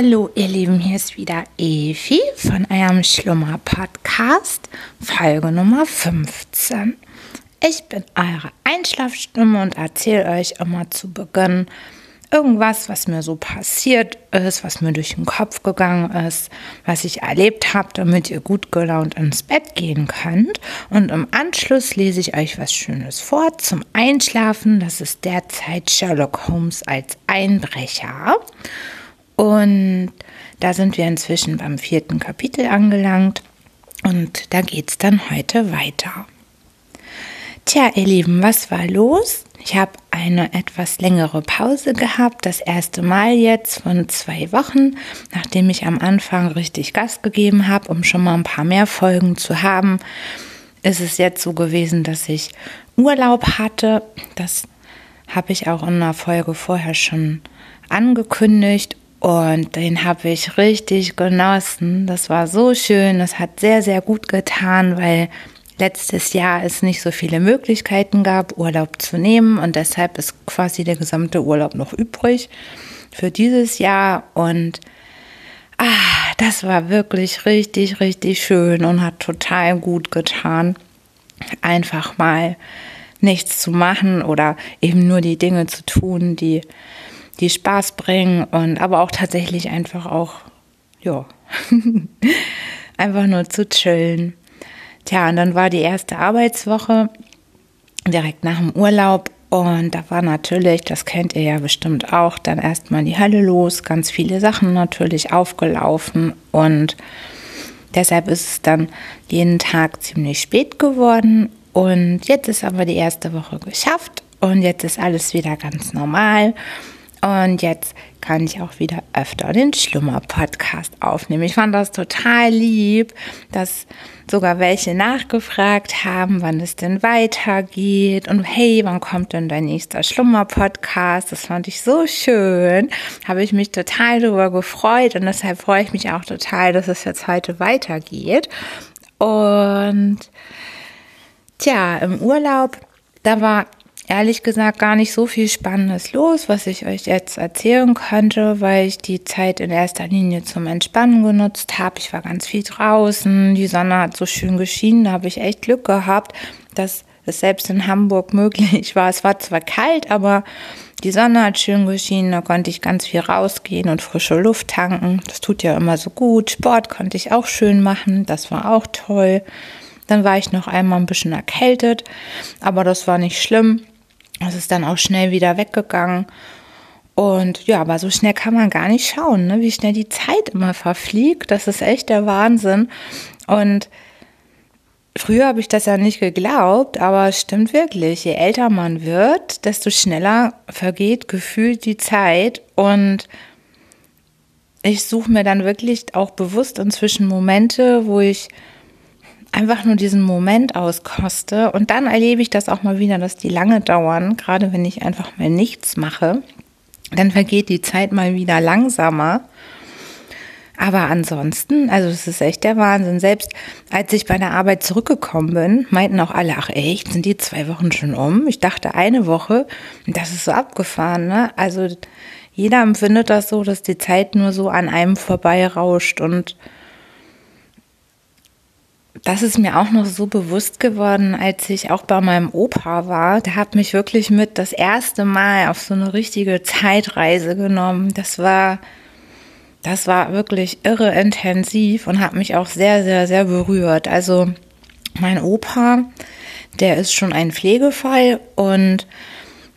Hallo ihr Lieben, hier ist wieder Evi von eurem Schlummer-Podcast, Folge Nummer 15. Ich bin eure Einschlafstimme und erzähle euch immer zu Beginn irgendwas, was mir so passiert ist, was mir durch den Kopf gegangen ist, was ich erlebt habe, damit ihr gut gelaunt ins Bett gehen könnt. Und im Anschluss lese ich euch was Schönes vor zum Einschlafen. Das ist derzeit Sherlock Holmes als Einbrecher. Und da sind wir inzwischen beim vierten Kapitel angelangt. Und da geht es dann heute weiter. Tja, ihr Lieben, was war los? Ich habe eine etwas längere Pause gehabt, das erste Mal jetzt von zwei Wochen, nachdem ich am Anfang richtig Gas gegeben habe, um schon mal ein paar mehr Folgen zu haben. Ist es jetzt so gewesen, dass ich Urlaub hatte. Das habe ich auch in einer Folge vorher schon angekündigt und den habe ich richtig genossen. Das war so schön. Das hat sehr, sehr gut getan, weil letztes Jahr es nicht so viele Möglichkeiten gab, Urlaub zu nehmen und deshalb ist quasi der gesamte Urlaub noch übrig für dieses Jahr und ah, das war wirklich richtig, richtig schön und hat total gut getan, einfach mal nichts zu machen oder eben nur die Dinge zu tun, die, die Spaß bringen und aber auch tatsächlich einfach auch, ja, einfach nur zu chillen. Tja, und dann war die erste Arbeitswoche direkt nach dem Urlaub und da war natürlich, das kennt ihr ja bestimmt auch, dann erstmal die Hölle los, ganz viele Sachen natürlich aufgelaufen und deshalb ist es dann jeden Tag ziemlich spät geworden und jetzt ist aber die erste Woche geschafft und jetzt ist alles wieder ganz normal und jetzt kann ich auch wieder öfter den Schlummer-Podcast aufnehmen. Ich fand das total lieb, dass sogar welche nachgefragt haben, wann es denn weitergeht und hey, wann kommt denn dein nächster Schlummer-Podcast? Das fand ich so schön. Habe ich mich total darüber gefreut und deshalb freue ich mich auch total, dass es jetzt heute weitergeht. Und tja, im Urlaub, da war ehrlich gesagt gar nicht so viel Spannendes los, was ich euch jetzt erzählen könnte, weil ich die Zeit in erster Linie zum Entspannen genutzt habe. Ich war ganz viel draußen, die Sonne hat so schön geschienen, da habe ich echt Glück gehabt, dass es selbst in Hamburg möglich war. Es war zwar kalt, aber die Sonne hat schön geschienen, da konnte ich ganz viel rausgehen und frische Luft tanken. Das tut ja immer so gut. Sport konnte ich auch schön machen, das war auch toll. Dann war ich noch einmal ein bisschen erkältet, aber das war nicht schlimm. Es ist dann auch schnell wieder weggegangen. Und ja, aber so schnell kann man gar nicht schauen, ne? wie schnell die Zeit immer verfliegt. Das ist echt der Wahnsinn. Und früher habe ich das ja nicht geglaubt, aber es stimmt wirklich. Je älter man wird, desto schneller vergeht gefühlt die Zeit. Und ich suche mir dann wirklich auch bewusst inzwischen Momente, wo ich einfach nur diesen Moment auskoste. Und dann erlebe ich das auch mal wieder, dass die lange dauern, gerade wenn ich einfach mal nichts mache. Dann vergeht die Zeit mal wieder langsamer. Aber ansonsten, also das ist echt der Wahnsinn. Selbst als ich bei der Arbeit zurückgekommen bin, meinten auch alle, ach echt, sind die zwei Wochen schon um? Ich dachte eine Woche, das ist so abgefahren, ne? Also jeder empfindet das so, dass die Zeit nur so an einem vorbeirauscht und das ist mir auch noch so bewusst geworden, als ich auch bei meinem Opa war. Der hat mich wirklich mit das erste Mal auf so eine richtige Zeitreise genommen. Das war, das war wirklich irre intensiv und hat mich auch sehr, sehr, sehr berührt. Also mein Opa, der ist schon ein Pflegefall und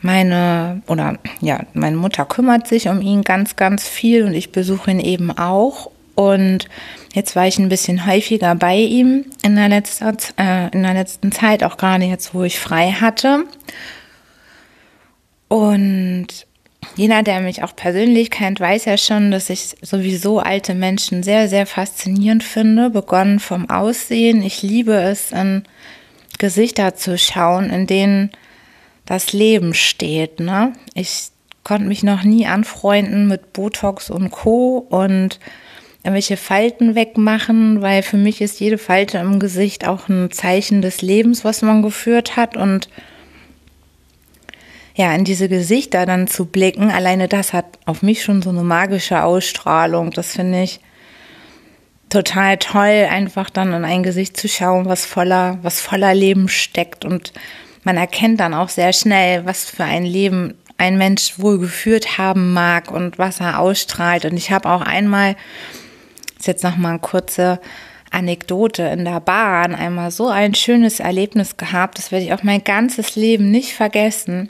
meine oder ja, meine Mutter kümmert sich um ihn ganz, ganz viel und ich besuche ihn eben auch. Und Jetzt war ich ein bisschen häufiger bei ihm in der, letzter, äh, in der letzten Zeit, auch gerade jetzt, wo ich frei hatte. Und jeder, der mich auch persönlich kennt, weiß ja schon, dass ich sowieso alte Menschen sehr, sehr faszinierend finde, begonnen vom Aussehen. Ich liebe es, in Gesichter zu schauen, in denen das Leben steht. Ne? Ich konnte mich noch nie anfreunden mit Botox und Co. und irgendwelche Falten wegmachen, weil für mich ist jede Falte im Gesicht auch ein Zeichen des Lebens, was man geführt hat. Und ja, in diese Gesichter dann zu blicken, alleine das hat auf mich schon so eine magische Ausstrahlung. Das finde ich total toll, einfach dann in ein Gesicht zu schauen, was voller, was voller Leben steckt. Und man erkennt dann auch sehr schnell, was für ein Leben ein Mensch wohl geführt haben mag und was er ausstrahlt. Und ich habe auch einmal, ist jetzt nochmal eine kurze Anekdote in der Bahn, einmal so ein schönes Erlebnis gehabt, das werde ich auch mein ganzes Leben nicht vergessen.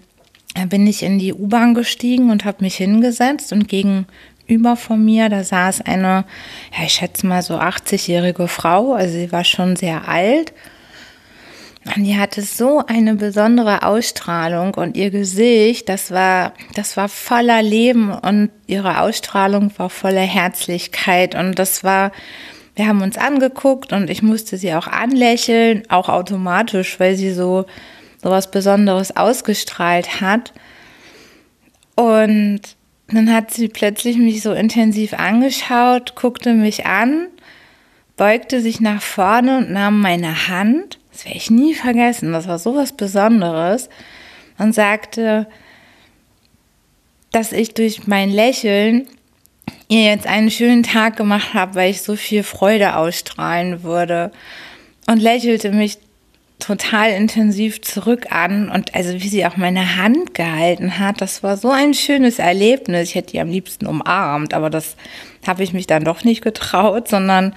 Da bin ich in die U-Bahn gestiegen und habe mich hingesetzt und gegenüber von mir, da saß eine, ja, ich schätze mal so 80-jährige Frau, also sie war schon sehr alt. Und die hatte so eine besondere Ausstrahlung und ihr Gesicht, das war, das war voller Leben und ihre Ausstrahlung war voller Herzlichkeit und das war, wir haben uns angeguckt und ich musste sie auch anlächeln, auch automatisch, weil sie so, so was Besonderes ausgestrahlt hat. Und dann hat sie plötzlich mich so intensiv angeschaut, guckte mich an, beugte sich nach vorne und nahm meine Hand das werde ich nie vergessen, das war so was Besonderes, und sagte, dass ich durch mein Lächeln ihr jetzt einen schönen Tag gemacht habe, weil ich so viel Freude ausstrahlen würde. Und lächelte mich total intensiv zurück an und also wie sie auch meine Hand gehalten hat, das war so ein schönes Erlebnis. Ich hätte die am liebsten umarmt, aber das habe ich mich dann doch nicht getraut, sondern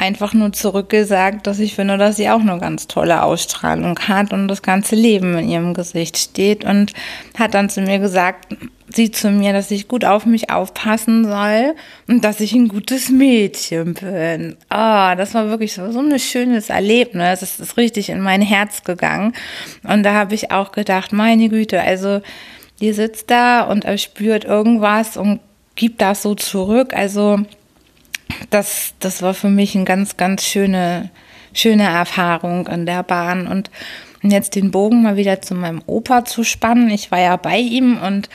einfach nur zurückgesagt, dass ich finde, dass sie auch eine ganz tolle Ausstrahlung hat und das ganze Leben in ihrem Gesicht steht und hat dann zu mir gesagt, sie zu mir, dass ich gut auf mich aufpassen soll und dass ich ein gutes Mädchen bin. Oh, das war wirklich so, so ein schönes Erlebnis. Es ist richtig in mein Herz gegangen. Und da habe ich auch gedacht, meine Güte, also die sitzt da und spürt irgendwas und gibt das so zurück. Also das, das war für mich eine ganz, ganz schöne, schöne Erfahrung an der Bahn. Und jetzt den Bogen mal wieder zu meinem Opa zu spannen. Ich war ja bei ihm und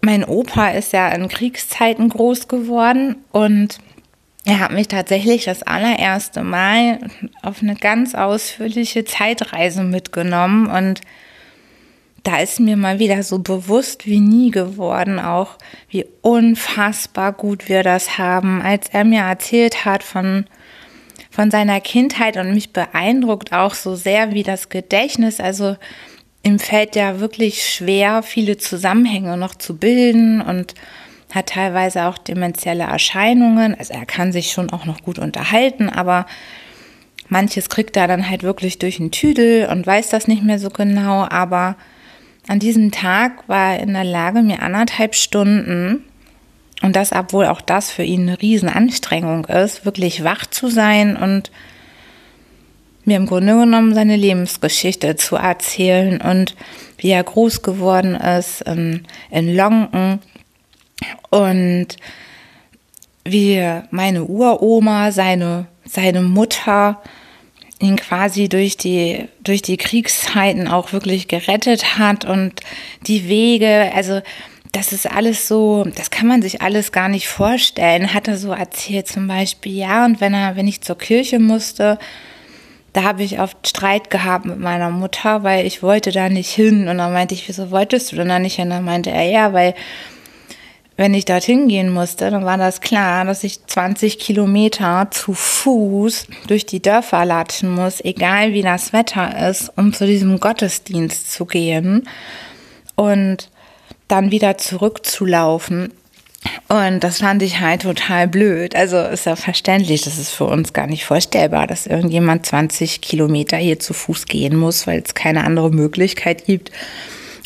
mein Opa ist ja in Kriegszeiten groß geworden und er hat mich tatsächlich das allererste Mal auf eine ganz ausführliche Zeitreise mitgenommen und da ist mir mal wieder so bewusst wie nie geworden, auch wie unfassbar gut wir das haben, als er mir erzählt hat von, von seiner Kindheit und mich beeindruckt auch so sehr wie das Gedächtnis. Also ihm fällt ja wirklich schwer, viele Zusammenhänge noch zu bilden und hat teilweise auch dementielle Erscheinungen. Also er kann sich schon auch noch gut unterhalten, aber manches kriegt er dann halt wirklich durch den Tüdel und weiß das nicht mehr so genau, aber an diesem Tag war er in der Lage, mir anderthalb Stunden, und das, obwohl auch das für ihn eine Riesenanstrengung ist, wirklich wach zu sein und mir im Grunde genommen seine Lebensgeschichte zu erzählen und wie er groß geworden ist in, in Lonken und wie meine Uroma, seine, seine Mutter ihn quasi durch die, durch die Kriegszeiten auch wirklich gerettet hat und die Wege, also das ist alles so, das kann man sich alles gar nicht vorstellen. Hat er so erzählt zum Beispiel, ja, und wenn er, wenn ich zur Kirche musste, da habe ich oft Streit gehabt mit meiner Mutter, weil ich wollte da nicht hin. Und dann meinte ich, wieso wolltest du denn da nicht hin? Und dann meinte er, ja, weil wenn ich dorthin gehen musste, dann war das klar, dass ich 20 Kilometer zu Fuß durch die Dörfer latschen muss, egal wie das Wetter ist, um zu diesem Gottesdienst zu gehen und dann wieder zurückzulaufen. Und das fand ich halt total blöd. Also ist ja verständlich, das ist für uns gar nicht vorstellbar, dass irgendjemand 20 Kilometer hier zu Fuß gehen muss, weil es keine andere Möglichkeit gibt,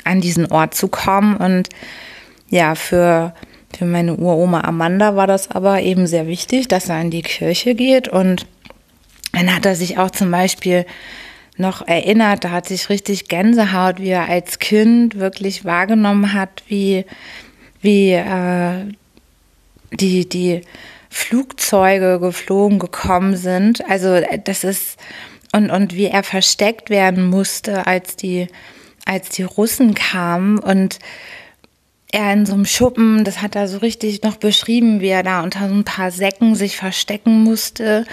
an diesen Ort zu kommen. Und ja, für, für meine Uroma Amanda war das aber eben sehr wichtig, dass er in die Kirche geht. Und dann hat er sich auch zum Beispiel noch erinnert, da hat sich richtig Gänsehaut, wie er als Kind wirklich wahrgenommen hat, wie, wie äh, die, die Flugzeuge geflogen gekommen sind. Also das ist und, und wie er versteckt werden musste, als die, als die Russen kamen und er in so einem Schuppen, das hat er so richtig noch beschrieben, wie er da unter so ein paar Säcken sich verstecken musste,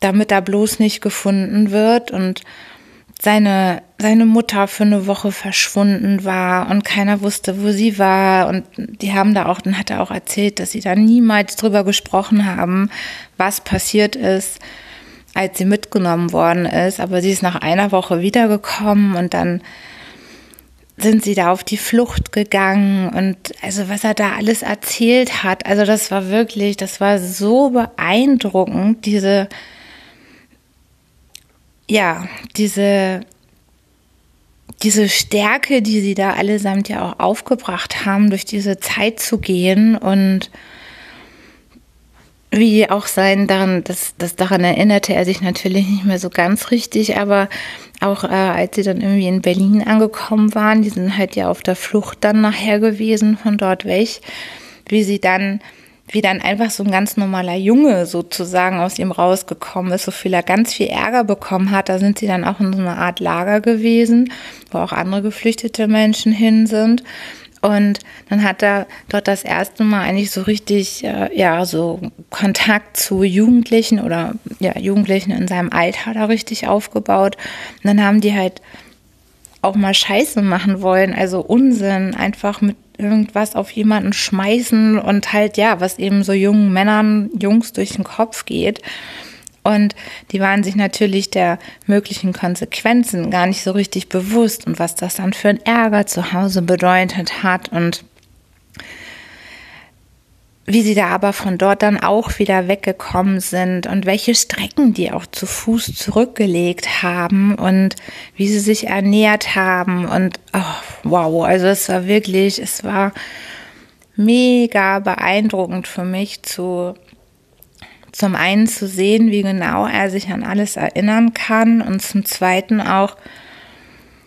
damit er bloß nicht gefunden wird und seine, seine Mutter für eine Woche verschwunden war und keiner wusste, wo sie war. Und die haben da auch, dann hat er auch erzählt, dass sie da niemals drüber gesprochen haben, was passiert ist, als sie mitgenommen worden ist. Aber sie ist nach einer Woche wiedergekommen und dann sind sie da auf die Flucht gegangen und also was er da alles erzählt hat, also das war wirklich, das war so beeindruckend, diese, ja, diese diese Stärke, die sie da allesamt ja auch aufgebracht haben, durch diese Zeit zu gehen und wie auch sein daran, das, das daran erinnerte er sich natürlich nicht mehr so ganz richtig, aber auch äh, als sie dann irgendwie in Berlin angekommen waren, die sind halt ja auf der Flucht dann nachher gewesen von dort weg, wie sie dann wie dann einfach so ein ganz normaler Junge sozusagen aus ihm rausgekommen ist, so viel er ganz viel Ärger bekommen hat. Da sind sie dann auch in so einer Art Lager gewesen, wo auch andere geflüchtete Menschen hin sind. Und dann hat er dort das erste Mal eigentlich so richtig, äh, ja, so Kontakt zu Jugendlichen oder ja, Jugendlichen in seinem Alter da richtig aufgebaut. Und dann haben die halt auch mal Scheiße machen wollen, also Unsinn, einfach mit irgendwas auf jemanden schmeißen und halt, ja, was eben so jungen Männern, Jungs durch den Kopf geht. Und die waren sich natürlich der möglichen Konsequenzen gar nicht so richtig bewusst und was das dann für ein Ärger zu Hause bedeutet hat und wie sie da aber von dort dann auch wieder weggekommen sind und welche Strecken die auch zu Fuß zurückgelegt haben und wie sie sich ernährt haben und oh, wow, also es war wirklich, es war mega beeindruckend für mich zu zum einen zu sehen, wie genau er sich an alles erinnern kann und zum zweiten auch,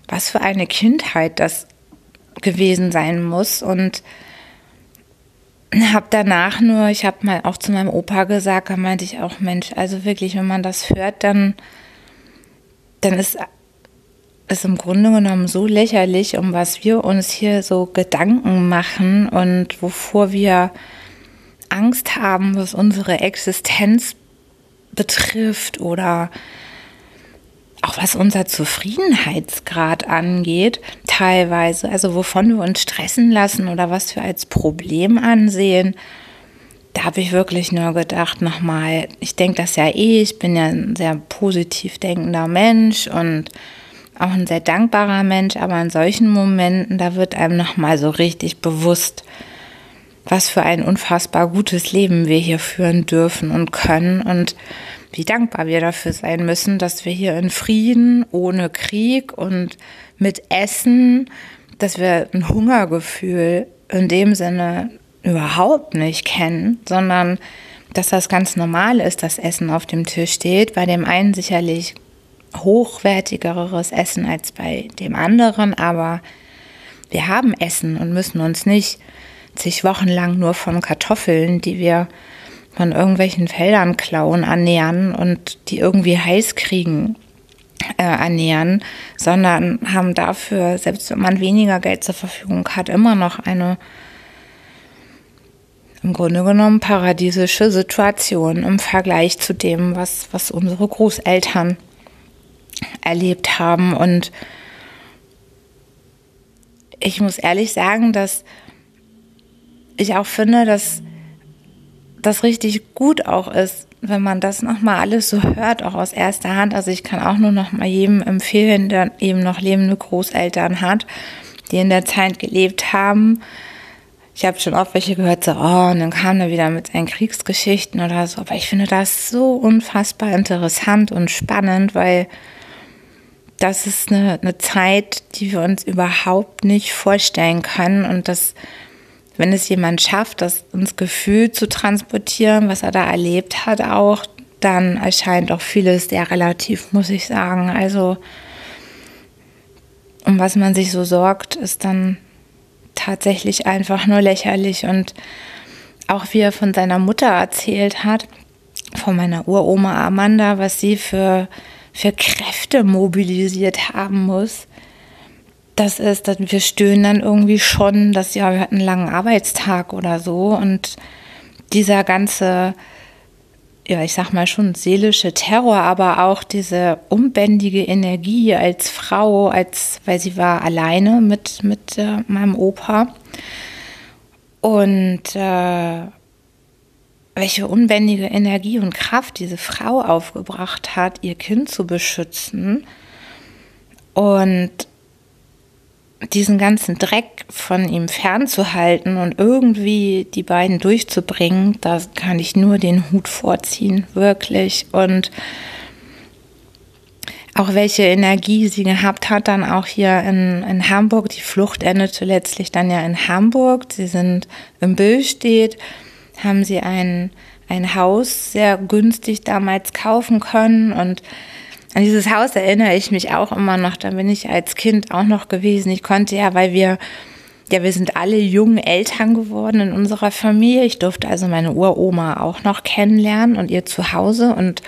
was für eine Kindheit das gewesen sein muss. Und habe danach nur, ich habe mal auch zu meinem Opa gesagt, da meinte ich auch, Mensch, also wirklich, wenn man das hört, dann, dann ist es im Grunde genommen so lächerlich, um was wir uns hier so Gedanken machen und wovor wir Angst haben, was unsere Existenz betrifft oder auch was unser Zufriedenheitsgrad angeht, teilweise, also wovon wir uns stressen lassen oder was wir als Problem ansehen, da habe ich wirklich nur gedacht, nochmal, ich denke das ja eh, ich bin ja ein sehr positiv denkender Mensch und auch ein sehr dankbarer Mensch, aber in solchen Momenten, da wird einem nochmal so richtig bewusst, was für ein unfassbar gutes Leben wir hier führen dürfen und können und wie dankbar wir dafür sein müssen, dass wir hier in Frieden, ohne Krieg und mit Essen, dass wir ein Hungergefühl in dem Sinne überhaupt nicht kennen, sondern dass das ganz normal ist, dass Essen auf dem Tisch steht. Bei dem einen sicherlich hochwertigeres Essen als bei dem anderen, aber wir haben Essen und müssen uns nicht zig Wochen lang nur von Kartoffeln, die wir von irgendwelchen Feldern klauen, ernähren und die irgendwie heiß kriegen, äh, ernähren, sondern haben dafür, selbst wenn man weniger Geld zur Verfügung hat, immer noch eine im Grunde genommen paradiesische Situation im Vergleich zu dem, was, was unsere Großeltern erlebt haben. Und ich muss ehrlich sagen, dass ich auch finde, dass das richtig gut auch ist, wenn man das nochmal alles so hört, auch aus erster Hand. Also ich kann auch nur noch mal jedem empfehlen, der eben noch lebende Großeltern hat, die in der Zeit gelebt haben. Ich habe schon oft welche gehört, so, oh, und dann kam er wieder mit seinen Kriegsgeschichten oder so. Aber ich finde das so unfassbar interessant und spannend, weil das ist eine, eine Zeit, die wir uns überhaupt nicht vorstellen können und das wenn es jemand schafft, das ins Gefühl zu transportieren, was er da erlebt hat, auch, dann erscheint auch vieles sehr relativ, muss ich sagen. Also, um was man sich so sorgt, ist dann tatsächlich einfach nur lächerlich. Und auch wie er von seiner Mutter erzählt hat, von meiner Uroma Amanda, was sie für, für Kräfte mobilisiert haben muss, das ist, dass wir stöhnen dann irgendwie schon, dass ja, wir hatten einen langen Arbeitstag oder so und dieser ganze ja, ich sag mal schon seelische Terror, aber auch diese unbändige Energie als Frau, als, weil sie war alleine mit, mit äh, meinem Opa. Und äh, welche unbändige Energie und Kraft diese Frau aufgebracht hat, ihr Kind zu beschützen. Und diesen ganzen Dreck von ihm fernzuhalten und irgendwie die beiden durchzubringen, da kann ich nur den Hut vorziehen, wirklich. Und auch welche Energie sie gehabt hat, dann auch hier in, in Hamburg. Die Flucht endete letztlich dann ja in Hamburg. Sie sind im Billstedt, haben sie ein, ein Haus sehr günstig damals kaufen können und an dieses Haus erinnere ich mich auch immer noch. Da bin ich als Kind auch noch gewesen. Ich konnte ja, weil wir, ja, wir sind alle jungen Eltern geworden in unserer Familie. Ich durfte also meine Uroma auch noch kennenlernen und ihr Zuhause und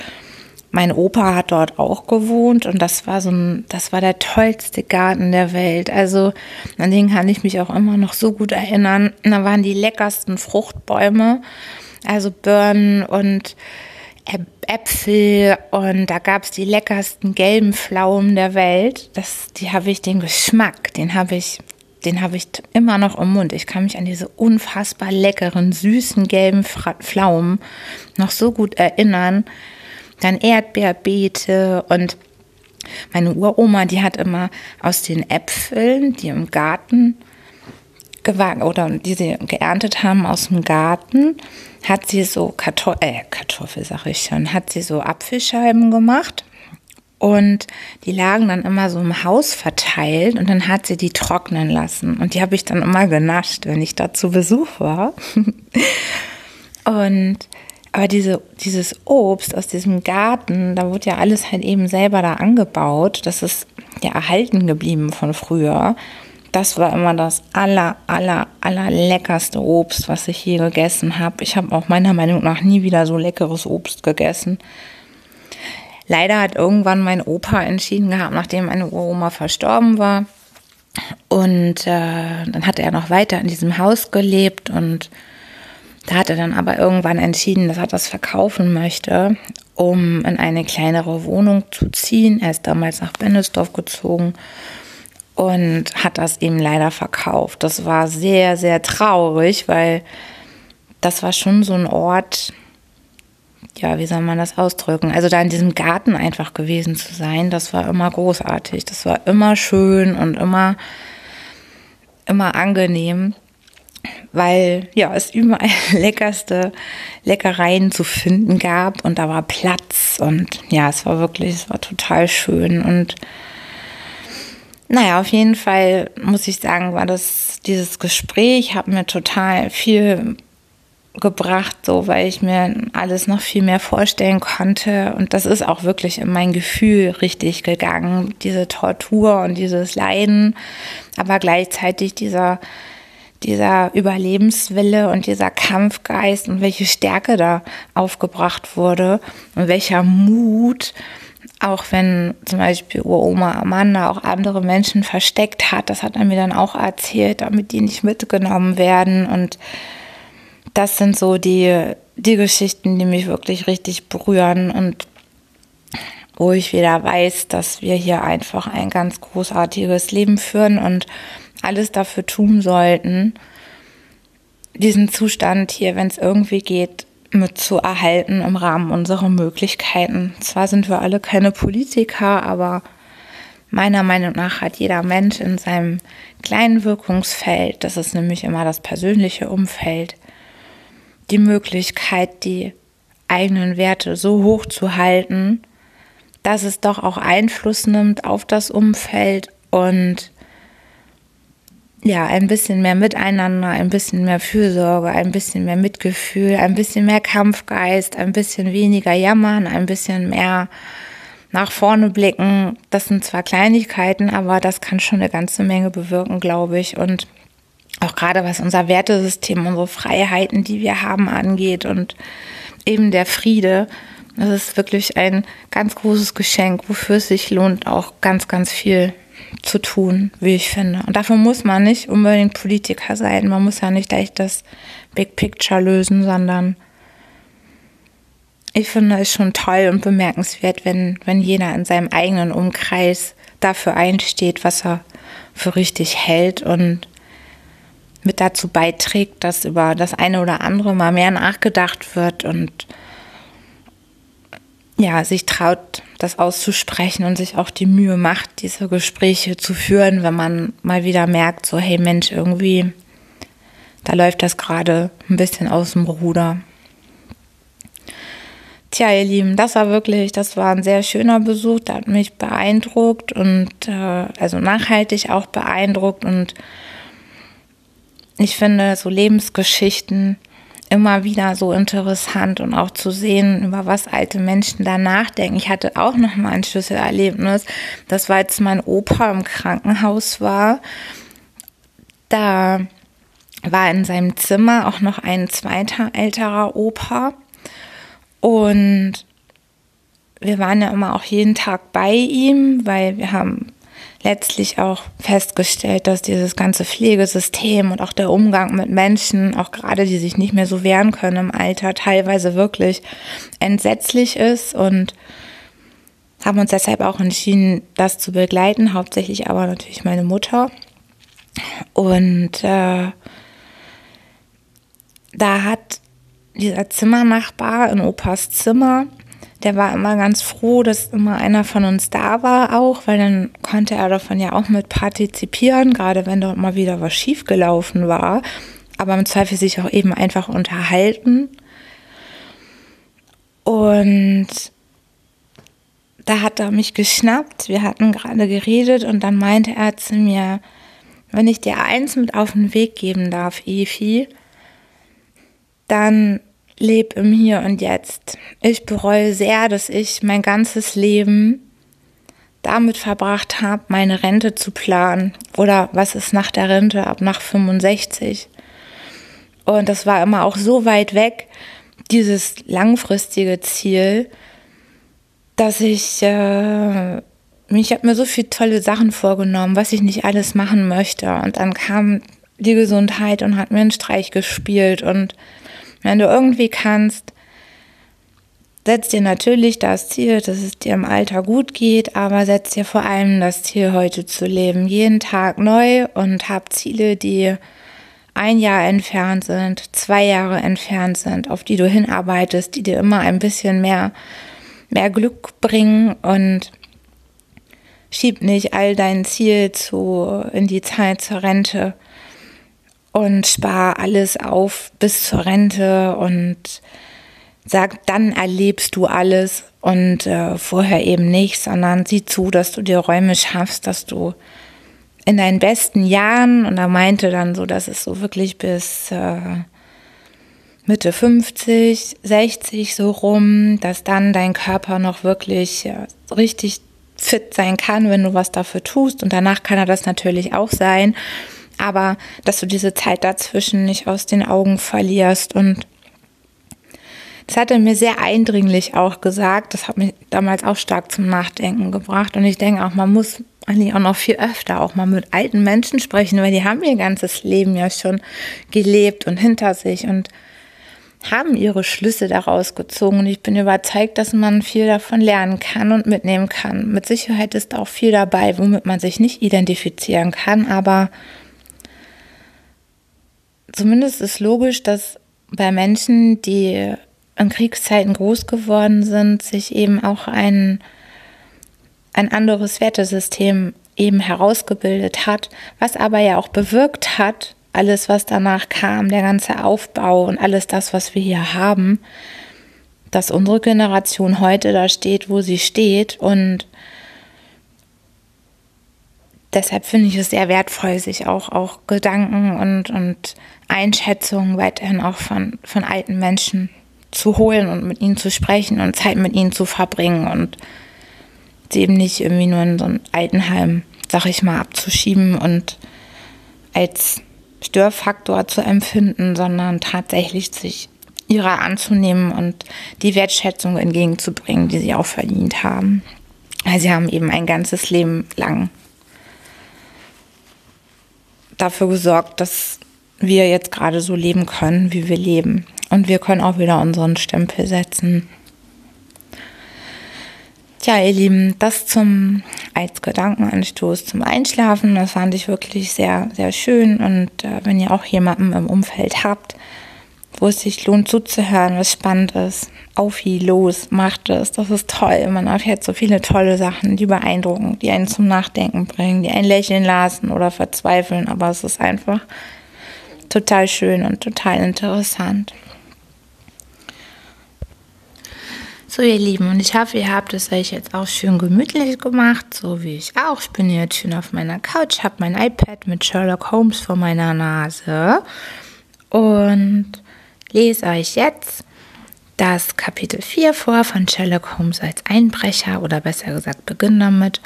mein Opa hat dort auch gewohnt und das war so ein, das war der tollste Garten der Welt. Also an den kann ich mich auch immer noch so gut erinnern. Da waren die leckersten Fruchtbäume, also Birnen und Äpfel und da gab es die leckersten gelben Pflaumen der Welt. Das, die habe ich, den Geschmack, den habe ich, den habe ich immer noch im Mund. Ich kann mich an diese unfassbar leckeren, süßen gelben Pflaumen noch so gut erinnern. Dann Erdbeerbeete und meine Uroma, die hat immer aus den Äpfeln, die im Garten gewagt oder die sie geerntet haben aus dem Garten, hat sie so Kartoffel, äh, Kartoffel sag ich schon, hat sie so Apfelscheiben gemacht und die lagen dann immer so im Haus verteilt und dann hat sie die trocknen lassen und die habe ich dann immer genascht, wenn ich da zu Besuch war. und aber diese, dieses Obst aus diesem Garten, da wurde ja alles halt eben selber da angebaut. Das ist ja erhalten geblieben von früher das war immer das aller, aller, aller leckerste Obst, was ich je gegessen habe. Ich habe auch meiner Meinung nach nie wieder so leckeres Obst gegessen. Leider hat irgendwann mein Opa entschieden gehabt, nachdem meine Uroma verstorben war. Und äh, dann hat er noch weiter in diesem Haus gelebt und da hat er dann aber irgendwann entschieden, dass er das verkaufen möchte, um in eine kleinere Wohnung zu ziehen. Er ist damals nach Bennesdorf gezogen und hat das eben leider verkauft. Das war sehr, sehr traurig, weil das war schon so ein Ort, ja, wie soll man das ausdrücken? Also da in diesem Garten einfach gewesen zu sein, das war immer großartig. Das war immer schön und immer, immer angenehm, weil ja, es überall leckerste Leckereien zu finden gab und da war Platz und ja, es war wirklich, es war total schön und naja, auf jeden Fall muss ich sagen, war das dieses Gespräch hat mir total viel gebracht, so weil ich mir alles noch viel mehr vorstellen konnte. Und das ist auch wirklich in mein Gefühl richtig gegangen, diese Tortur und dieses Leiden, aber gleichzeitig dieser dieser Überlebenswille und dieser Kampfgeist und welche Stärke da aufgebracht wurde und welcher Mut auch wenn zum Beispiel Uroma Amanda auch andere Menschen versteckt hat, das hat er mir dann auch erzählt, damit die nicht mitgenommen werden. Und das sind so die, die Geschichten, die mich wirklich richtig berühren und wo ich wieder weiß, dass wir hier einfach ein ganz großartiges Leben führen und alles dafür tun sollten, diesen Zustand hier, wenn es irgendwie geht, mit zu erhalten im Rahmen unserer Möglichkeiten. Zwar sind wir alle keine Politiker, aber meiner Meinung nach hat jeder Mensch in seinem kleinen Wirkungsfeld, das ist nämlich immer das persönliche Umfeld, die Möglichkeit, die eigenen Werte so hoch zu halten, dass es doch auch Einfluss nimmt auf das Umfeld und ja, ein bisschen mehr Miteinander, ein bisschen mehr Fürsorge, ein bisschen mehr Mitgefühl, ein bisschen mehr Kampfgeist, ein bisschen weniger jammern, ein bisschen mehr nach vorne blicken. Das sind zwar Kleinigkeiten, aber das kann schon eine ganze Menge bewirken, glaube ich. Und auch gerade was unser Wertesystem, unsere Freiheiten, die wir haben, angeht und eben der Friede. Das ist wirklich ein ganz großes Geschenk, wofür es sich lohnt, auch ganz, ganz viel zu tun, wie ich finde. Und dafür muss man nicht unbedingt Politiker sein. Man muss ja nicht echt das Big Picture lösen, sondern ich finde es schon toll und bemerkenswert, wenn, wenn jeder in seinem eigenen Umkreis dafür einsteht, was er für richtig hält und mit dazu beiträgt, dass über das eine oder andere mal mehr nachgedacht wird und ja, sich traut, das auszusprechen und sich auch die Mühe macht, diese Gespräche zu führen, wenn man mal wieder merkt, so, hey Mensch, irgendwie, da läuft das gerade ein bisschen aus dem Ruder. Tja, ihr Lieben, das war wirklich, das war ein sehr schöner Besuch, der hat mich beeindruckt und äh, also nachhaltig auch beeindruckt und ich finde so Lebensgeschichten immer wieder so interessant und auch zu sehen, über was alte Menschen da nachdenken. Ich hatte auch noch mal ein Schlüsselerlebnis, das war als mein Opa im Krankenhaus war. Da war in seinem Zimmer auch noch ein zweiter älterer Opa und wir waren ja immer auch jeden Tag bei ihm, weil wir haben letztlich auch festgestellt, dass dieses ganze Pflegesystem und auch der Umgang mit Menschen, auch gerade die sich nicht mehr so wehren können im Alter, teilweise wirklich entsetzlich ist und haben uns deshalb auch entschieden, das zu begleiten, hauptsächlich aber natürlich meine Mutter. Und äh, da hat dieser Zimmernachbar in Opas Zimmer, der war immer ganz froh, dass immer einer von uns da war auch, weil dann konnte er davon ja auch mit partizipieren, gerade wenn dort mal wieder was schiefgelaufen war, aber im Zweifel sich auch eben einfach unterhalten. Und da hat er mich geschnappt, wir hatten gerade geredet und dann meinte er zu mir, wenn ich dir eins mit auf den Weg geben darf, Efi, dann leb im Hier und Jetzt. Ich bereue sehr, dass ich mein ganzes Leben damit verbracht habe, meine Rente zu planen oder was ist nach der Rente ab nach 65. Und das war immer auch so weit weg, dieses langfristige Ziel, dass ich, äh, ich habe mir so viele tolle Sachen vorgenommen, was ich nicht alles machen möchte. Und dann kam die Gesundheit und hat mir einen Streich gespielt und wenn du irgendwie kannst, setz dir natürlich das Ziel, dass es dir im Alter gut geht, aber setz dir vor allem das Ziel, heute zu leben. Jeden Tag neu und hab Ziele, die ein Jahr entfernt sind, zwei Jahre entfernt sind, auf die du hinarbeitest, die dir immer ein bisschen mehr, mehr Glück bringen und schieb nicht all dein Ziel zu, in die Zeit zur Rente und spar alles auf bis zur Rente und sag, dann erlebst du alles und äh, vorher eben nicht, sondern sieh zu, dass du dir Räume schaffst, dass du in deinen besten Jahren, und er meinte dann so, dass es so wirklich bis äh, Mitte 50, 60 so rum, dass dann dein Körper noch wirklich äh, richtig fit sein kann, wenn du was dafür tust. Und danach kann er das natürlich auch sein aber dass du diese Zeit dazwischen nicht aus den Augen verlierst und das hat er mir sehr eindringlich auch gesagt. Das hat mich damals auch stark zum Nachdenken gebracht. Und ich denke auch, man muss eigentlich auch noch viel öfter auch mal mit alten Menschen sprechen, weil die haben ihr ganzes Leben ja schon gelebt und hinter sich und haben ihre Schlüsse daraus gezogen. Und ich bin überzeugt, dass man viel davon lernen kann und mitnehmen kann. Mit Sicherheit ist auch viel dabei, womit man sich nicht identifizieren kann, aber zumindest ist logisch, dass bei Menschen, die in Kriegszeiten groß geworden sind, sich eben auch ein, ein anderes Wertesystem eben herausgebildet hat, was aber ja auch bewirkt hat, alles, was danach kam, der ganze Aufbau und alles das, was wir hier haben, dass unsere Generation heute da steht, wo sie steht und deshalb finde ich es sehr wertvoll, sich auch, auch Gedanken und, und Einschätzungen weiterhin auch von, von alten Menschen zu holen und mit ihnen zu sprechen und Zeit mit ihnen zu verbringen und sie eben nicht irgendwie nur in so ein Altenheim, sag ich mal, abzuschieben und als Störfaktor zu empfinden, sondern tatsächlich sich ihrer anzunehmen und die Wertschätzung entgegenzubringen, die sie auch verdient haben. Weil sie haben eben ein ganzes Leben lang dafür gesorgt, dass wir jetzt gerade so leben können, wie wir leben. Und wir können auch wieder unseren Stempel setzen. Tja, ihr Lieben, das zum als Gedankenanstoß zum Einschlafen. Das fand ich wirklich sehr, sehr schön. Und äh, wenn ihr auch jemanden im Umfeld habt, wo es sich lohnt zuzuhören, was spannend ist, auf wie los, macht es. Das ist toll. Man erfährt so viele tolle Sachen, die beeindrucken, die einen zum Nachdenken bringen, die einen lächeln lassen oder verzweifeln. Aber es ist einfach total schön und total interessant. So, ihr Lieben, und ich hoffe, ihr habt es euch jetzt auch schön gemütlich gemacht, so wie ich auch. Ich bin jetzt schön auf meiner Couch, habe mein iPad mit Sherlock Holmes vor meiner Nase und lese euch jetzt das Kapitel 4 vor von Sherlock Holmes als Einbrecher oder besser gesagt beginne damit.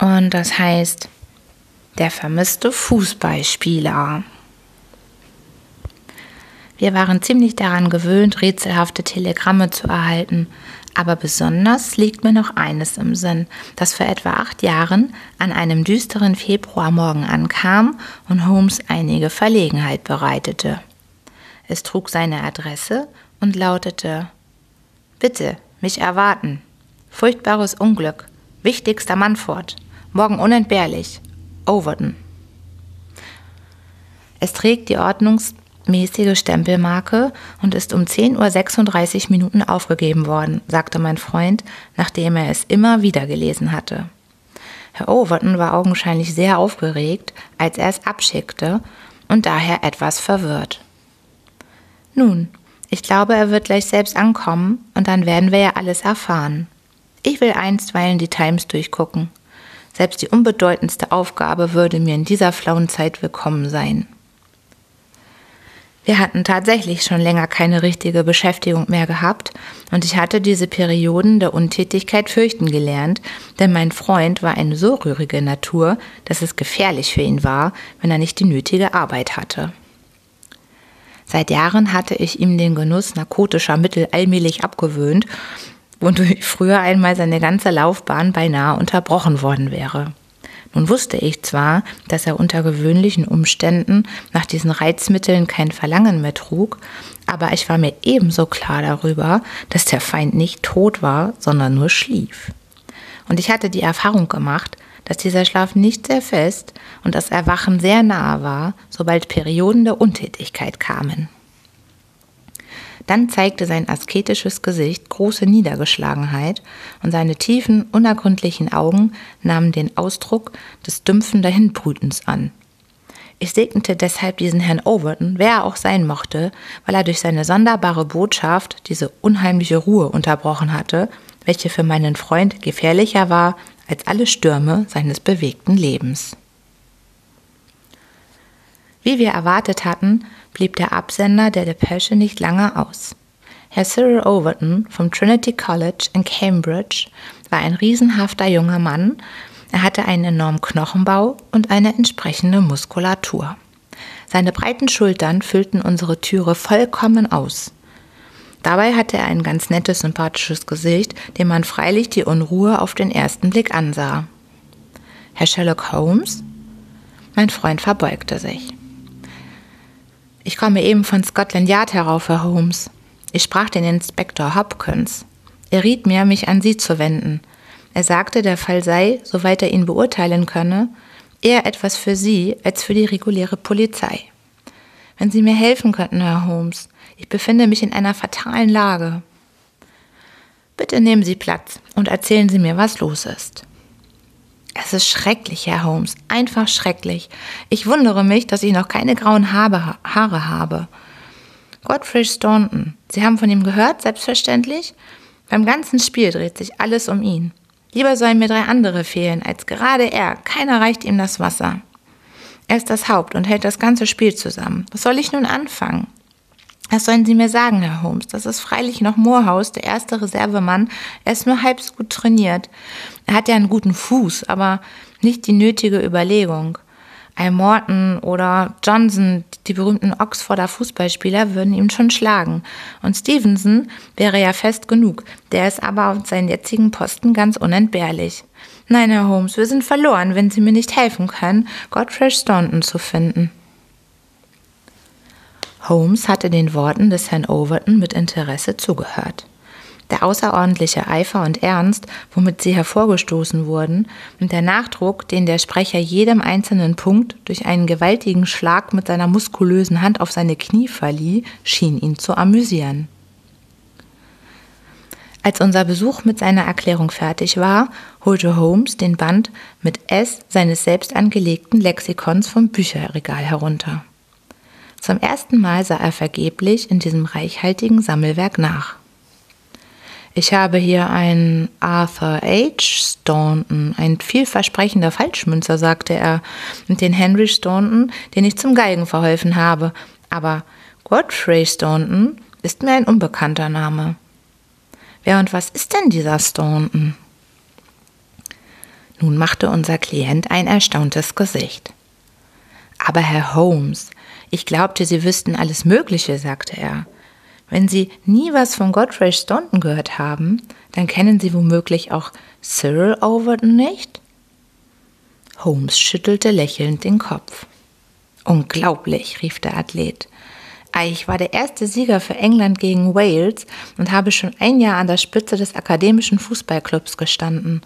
Und das heißt, der vermisste Fußballspieler. Wir waren ziemlich daran gewöhnt, rätselhafte Telegramme zu erhalten, aber besonders liegt mir noch eines im Sinn, das vor etwa acht Jahren an einem düsteren Februarmorgen ankam und Holmes einige Verlegenheit bereitete. Es trug seine Adresse und lautete Bitte, mich erwarten. Furchtbares Unglück. Wichtigster Manfort. Morgen unentbehrlich. Overton. Es trägt die Ordnungs mäßige Stempelmarke und ist um 10.36 Uhr Minuten aufgegeben worden, sagte mein Freund, nachdem er es immer wieder gelesen hatte. Herr Overton war augenscheinlich sehr aufgeregt, als er es abschickte und daher etwas verwirrt. Nun, ich glaube, er wird gleich selbst ankommen und dann werden wir ja alles erfahren. Ich will einstweilen die Times durchgucken. Selbst die unbedeutendste Aufgabe würde mir in dieser flauen Zeit willkommen sein. Wir hatten tatsächlich schon länger keine richtige Beschäftigung mehr gehabt und ich hatte diese Perioden der Untätigkeit fürchten gelernt, denn mein Freund war eine so rührige Natur, dass es gefährlich für ihn war, wenn er nicht die nötige Arbeit hatte. Seit Jahren hatte ich ihm den Genuss narkotischer Mittel allmählich abgewöhnt, wodurch früher einmal seine ganze Laufbahn beinahe unterbrochen worden wäre. Nun wusste ich zwar, dass er unter gewöhnlichen Umständen nach diesen Reizmitteln kein Verlangen mehr trug, aber ich war mir ebenso klar darüber, dass der Feind nicht tot war, sondern nur schlief. Und ich hatte die Erfahrung gemacht, dass dieser Schlaf nicht sehr fest und das Erwachen sehr nahe war, sobald Perioden der Untätigkeit kamen. Dann zeigte sein asketisches Gesicht große Niedergeschlagenheit und seine tiefen, unergründlichen Augen nahmen den Ausdruck des dümpfen Dahinbrütens an. Ich segnete deshalb diesen Herrn Overton, wer er auch sein mochte, weil er durch seine sonderbare Botschaft diese unheimliche Ruhe unterbrochen hatte, welche für meinen Freund gefährlicher war als alle Stürme seines bewegten Lebens. Wie wir erwartet hatten, blieb der Absender der Depesche nicht lange aus. Herr Cyril Overton vom Trinity College in Cambridge war ein riesenhafter junger Mann. Er hatte einen enormen Knochenbau und eine entsprechende Muskulatur. Seine breiten Schultern füllten unsere Türe vollkommen aus. Dabei hatte er ein ganz nettes, sympathisches Gesicht, dem man freilich die Unruhe auf den ersten Blick ansah. Herr Sherlock Holmes? Mein Freund verbeugte sich. Ich komme eben von Scotland Yard herauf, Herr Holmes. Ich sprach den Inspektor Hopkins. Er riet mir, mich an Sie zu wenden. Er sagte, der Fall sei, soweit er ihn beurteilen könne, eher etwas für Sie als für die reguläre Polizei. Wenn Sie mir helfen könnten, Herr Holmes, ich befinde mich in einer fatalen Lage. Bitte nehmen Sie Platz und erzählen Sie mir, was los ist. Es ist schrecklich, Herr Holmes, einfach schrecklich. Ich wundere mich, dass ich noch keine grauen Haare, habe. Godfrey Staunton, Sie haben von ihm gehört, selbstverständlich? Beim ganzen Spiel dreht sich alles um ihn. Lieber sollen mir drei andere fehlen, als gerade er. Keiner reicht ihm das Wasser. Er ist das Haupt und hält das ganze Spiel zusammen. Was soll ich nun anfangen? Was sollen Sie mir sagen, Herr Holmes? Das ist freilich noch Moorhaus, der erste Reservemann. Er ist nur halb so gut trainiert. Er hat ja einen guten Fuß, aber nicht die nötige Überlegung. Al Morton oder Johnson, die berühmten Oxforder Fußballspieler, würden ihn schon schlagen. Und Stevenson wäre ja fest genug. Der ist aber auf seinen jetzigen Posten ganz unentbehrlich. Nein, Herr Holmes, wir sind verloren, wenn Sie mir nicht helfen können, Godfrey Staunton zu finden. Holmes hatte den Worten des Herrn Overton mit Interesse zugehört. Der außerordentliche Eifer und Ernst, womit sie hervorgestoßen wurden, und der Nachdruck, den der Sprecher jedem einzelnen Punkt durch einen gewaltigen Schlag mit seiner muskulösen Hand auf seine Knie verlieh, schien ihn zu amüsieren. Als unser Besuch mit seiner Erklärung fertig war, holte Holmes den Band mit S seines selbst angelegten Lexikons vom Bücherregal herunter. Zum ersten Mal sah er vergeblich in diesem reichhaltigen Sammelwerk nach. Ich habe hier einen Arthur H. Staunton, ein vielversprechender Falschmünzer, sagte er, und den Henry Staunton, den ich zum Geigen verholfen habe. Aber Godfrey Staunton ist mir ein unbekannter Name. Wer und was ist denn dieser Staunton? Nun machte unser Klient ein erstauntes Gesicht. Aber Herr Holmes, ich glaubte, Sie wüssten alles Mögliche, sagte er. Wenn Sie nie was von Godfrey Staunton gehört haben, dann kennen Sie womöglich auch Cyril Overton nicht? Holmes schüttelte lächelnd den Kopf. Unglaublich, rief der Athlet. Ich war der erste Sieger für England gegen Wales und habe schon ein Jahr an der Spitze des akademischen Fußballclubs gestanden.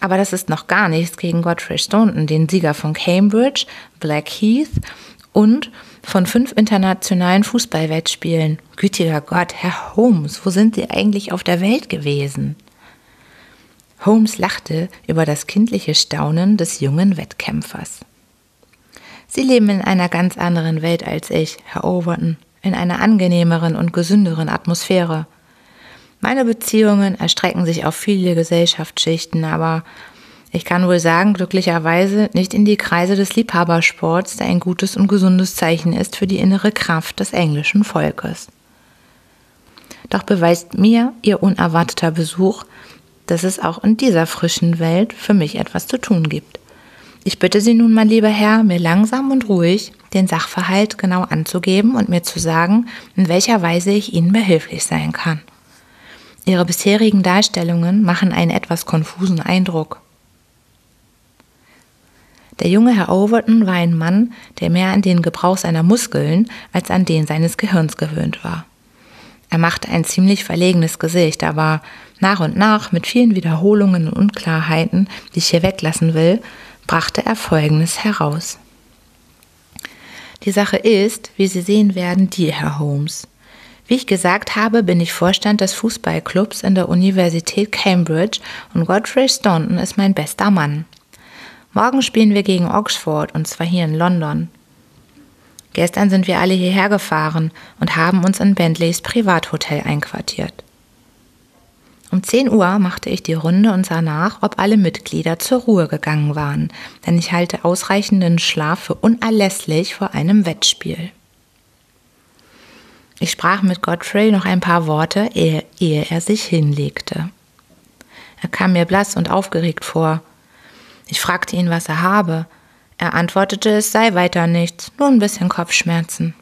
Aber das ist noch gar nichts gegen Godfrey Staunton, den Sieger von Cambridge, Blackheath und von fünf internationalen Fußballwettspielen. Gütiger Gott, Herr Holmes, wo sind Sie eigentlich auf der Welt gewesen? Holmes lachte über das kindliche Staunen des jungen Wettkämpfers. Sie leben in einer ganz anderen Welt als ich, Herr Overton, in einer angenehmeren und gesünderen Atmosphäre. Meine Beziehungen erstrecken sich auf viele Gesellschaftsschichten, aber ich kann wohl sagen, glücklicherweise nicht in die Kreise des Liebhabersports, der ein gutes und gesundes Zeichen ist für die innere Kraft des englischen Volkes. Doch beweist mir Ihr unerwarteter Besuch, dass es auch in dieser frischen Welt für mich etwas zu tun gibt. Ich bitte Sie nun, mein lieber Herr, mir langsam und ruhig den Sachverhalt genau anzugeben und mir zu sagen, in welcher Weise ich Ihnen behilflich sein kann. Ihre bisherigen Darstellungen machen einen etwas konfusen Eindruck. Der junge Herr Overton war ein Mann, der mehr an den Gebrauch seiner Muskeln als an den seines Gehirns gewöhnt war. Er machte ein ziemlich verlegenes Gesicht, aber nach und nach, mit vielen Wiederholungen und Unklarheiten, die ich hier weglassen will, brachte er Folgendes heraus. Die Sache ist, wie Sie sehen werden, die, Herr Holmes. Wie ich gesagt habe, bin ich Vorstand des Fußballclubs in der Universität Cambridge und Godfrey Staunton ist mein bester Mann. Morgen spielen wir gegen Oxford und zwar hier in London. Gestern sind wir alle hierher gefahren und haben uns in Bentleys Privathotel einquartiert. Um 10 Uhr machte ich die Runde und sah nach, ob alle Mitglieder zur Ruhe gegangen waren, denn ich halte ausreichenden Schlaf für unerlässlich vor einem Wettspiel. Ich sprach mit Godfrey noch ein paar Worte, ehe, ehe er sich hinlegte. Er kam mir blass und aufgeregt vor, ich fragte ihn, was er habe. Er antwortete, es sei weiter nichts, nur ein bisschen Kopfschmerzen.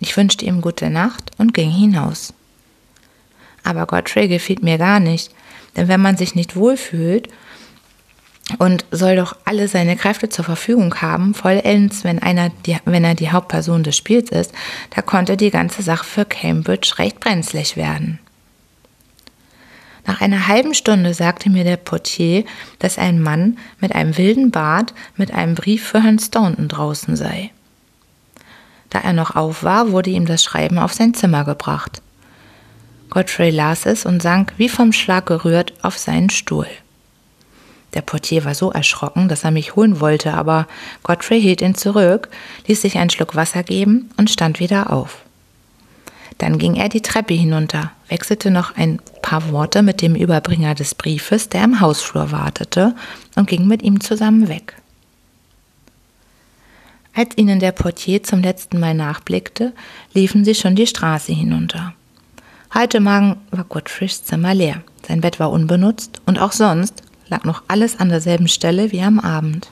Ich wünschte ihm gute Nacht und ging hinaus. Aber Godfrey gefiel mir gar nicht, denn wenn man sich nicht wohlfühlt und soll doch alle seine Kräfte zur Verfügung haben, vollends, wenn, einer die, wenn er die Hauptperson des Spiels ist, da konnte die ganze Sache für Cambridge recht brenzlig werden. Nach einer halben Stunde sagte mir der Portier, dass ein Mann mit einem wilden Bart mit einem Brief für Herrn Staunton draußen sei. Da er noch auf war, wurde ihm das Schreiben auf sein Zimmer gebracht. Godfrey las es und sank wie vom Schlag gerührt auf seinen Stuhl. Der Portier war so erschrocken, dass er mich holen wollte, aber Godfrey hielt ihn zurück, ließ sich einen Schluck Wasser geben und stand wieder auf. Dann ging er die Treppe hinunter, wechselte noch ein paar Worte mit dem Überbringer des Briefes, der im Hausflur wartete, und ging mit ihm zusammen weg. Als ihnen der Portier zum letzten Mal nachblickte, liefen sie schon die Straße hinunter. Heute Morgen war Gottfrieds Zimmer leer. Sein Bett war unbenutzt und auch sonst lag noch alles an derselben Stelle wie am Abend.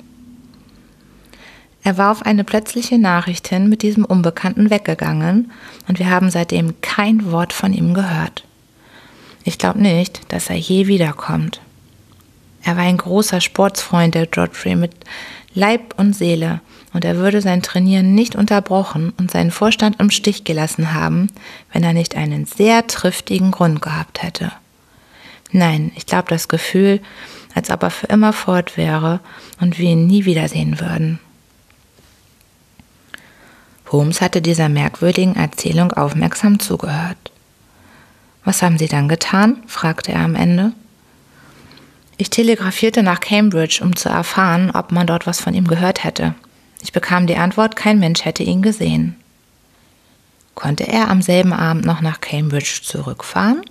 Er war auf eine plötzliche Nachricht hin mit diesem Unbekannten weggegangen und wir haben seitdem kein Wort von ihm gehört. Ich glaube nicht, dass er je wiederkommt. Er war ein großer Sportsfreund der Godfrey mit Leib und Seele und er würde sein Trainieren nicht unterbrochen und seinen Vorstand im Stich gelassen haben, wenn er nicht einen sehr triftigen Grund gehabt hätte. Nein, ich glaube das Gefühl, als ob er für immer fort wäre und wir ihn nie wiedersehen würden. Holmes hatte dieser merkwürdigen Erzählung aufmerksam zugehört. Was haben Sie dann getan? fragte er am Ende. Ich telegrafierte nach Cambridge, um zu erfahren, ob man dort was von ihm gehört hätte. Ich bekam die Antwort, kein Mensch hätte ihn gesehen. Konnte er am selben Abend noch nach Cambridge zurückfahren?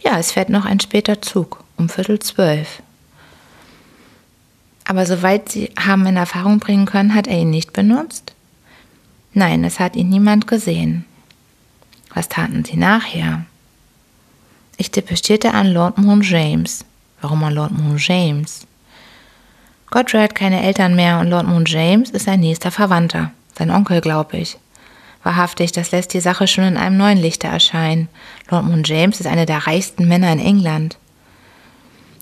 Ja, es fährt noch ein später Zug, um Viertel zwölf. Aber soweit Sie haben in Erfahrung bringen können, hat er ihn nicht benutzt? Nein, es hat ihn niemand gesehen. Was taten Sie nachher? Ich depestierte an Lord Moon James. Warum an Lord Moon James? Godfrey hat keine Eltern mehr und Lord Moon James ist sein nächster Verwandter. Sein Onkel, glaube ich. Wahrhaftig, das lässt die Sache schon in einem neuen Lichte erscheinen. Lord Moon James ist einer der reichsten Männer in England.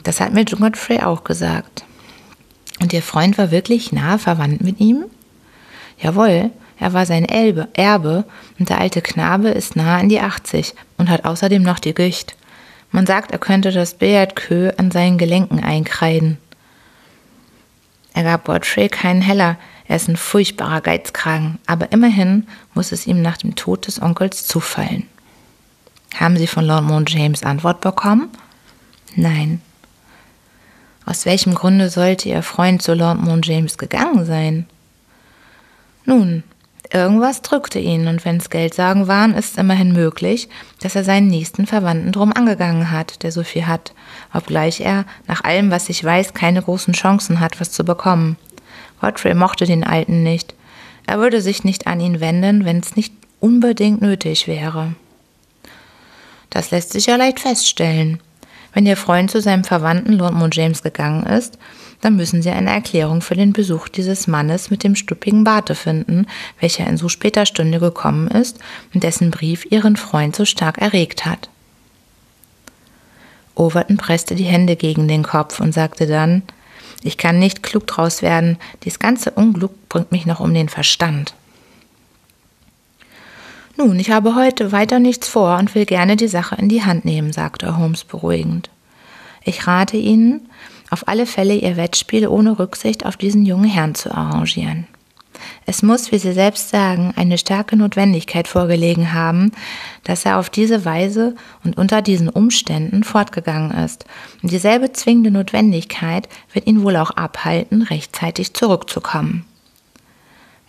Das hat mir Godfrey auch gesagt. Und Ihr Freund war wirklich nahe verwandt mit ihm? Jawohl, er war sein Elbe, Erbe und der alte Knabe ist nahe an die 80 und hat außerdem noch die Gicht. Man sagt, er könnte das Billardkö an seinen Gelenken einkreiden. Er gab Godfrey keinen Heller, er ist ein furchtbarer Geizkragen, aber immerhin muss es ihm nach dem Tod des Onkels zufallen. Haben Sie von Lord Mount James Antwort bekommen? Nein. Aus welchem Grunde sollte Ihr Freund zu Lord Mount James gegangen sein? Nun, irgendwas drückte ihn, und wenn's Geldsagen waren, ist immerhin möglich, dass er seinen nächsten Verwandten drum angegangen hat, der so viel hat, obgleich er, nach allem, was ich weiß, keine großen Chancen hat, was zu bekommen. Godfrey mochte den Alten nicht. Er würde sich nicht an ihn wenden, wenn es nicht unbedingt nötig wäre. Das lässt sich ja leicht feststellen. Wenn Ihr Freund zu seinem Verwandten Lord Moon James gegangen ist, dann müssen Sie eine Erklärung für den Besuch dieses Mannes mit dem stuppigen Barte finden, welcher in so später Stunde gekommen ist und dessen Brief Ihren Freund so stark erregt hat. Overton presste die Hände gegen den Kopf und sagte dann, ich kann nicht klug draus werden, dies ganze Unglück bringt mich noch um den Verstand. Nun, ich habe heute weiter nichts vor und will gerne die Sache in die Hand nehmen, sagte Holmes beruhigend. Ich rate Ihnen, auf alle Fälle Ihr Wettspiel ohne Rücksicht auf diesen jungen Herrn zu arrangieren. Es muss, wie Sie selbst sagen, eine starke Notwendigkeit vorgelegen haben, dass er auf diese Weise und unter diesen Umständen fortgegangen ist. Und dieselbe zwingende Notwendigkeit wird ihn wohl auch abhalten, rechtzeitig zurückzukommen.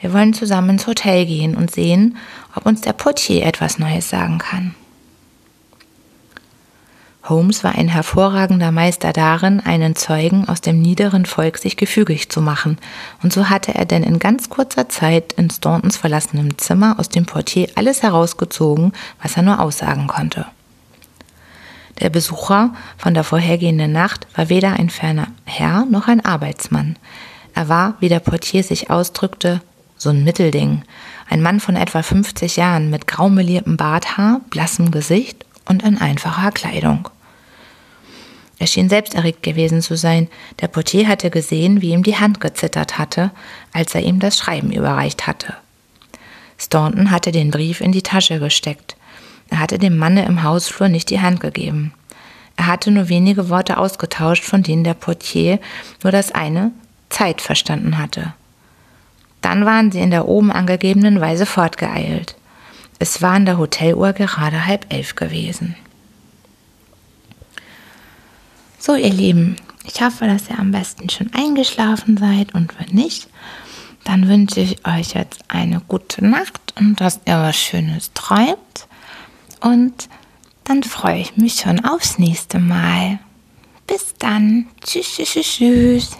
Wir wollen zusammen ins Hotel gehen und sehen, ob uns der Portier etwas Neues sagen kann. Holmes war ein hervorragender Meister darin, einen Zeugen aus dem niederen Volk sich gefügig zu machen, und so hatte er denn in ganz kurzer Zeit in Stauntons verlassenem Zimmer aus dem Portier alles herausgezogen, was er nur aussagen konnte. Der Besucher von der vorhergehenden Nacht war weder ein ferner Herr noch ein Arbeitsmann. Er war, wie der Portier sich ausdrückte, so ein Mittelding, ein Mann von etwa 50 Jahren mit graumeliertem Barthaar, blassem Gesicht und in einfacher Kleidung. Er schien selbst erregt gewesen zu sein. Der Portier hatte gesehen, wie ihm die Hand gezittert hatte, als er ihm das Schreiben überreicht hatte. Staunton hatte den Brief in die Tasche gesteckt. Er hatte dem Manne im Hausflur nicht die Hand gegeben. Er hatte nur wenige Worte ausgetauscht, von denen der Portier nur das eine Zeit verstanden hatte. Dann waren sie in der oben angegebenen Weise fortgeeilt. Es war an der Hoteluhr gerade halb elf gewesen. So, ihr Lieben, ich hoffe, dass ihr am besten schon eingeschlafen seid und wenn nicht, dann wünsche ich euch jetzt eine gute Nacht und dass ihr was Schönes träumt. Und dann freue ich mich schon aufs nächste Mal. Bis dann. Tschüss, tschüss, tschüss.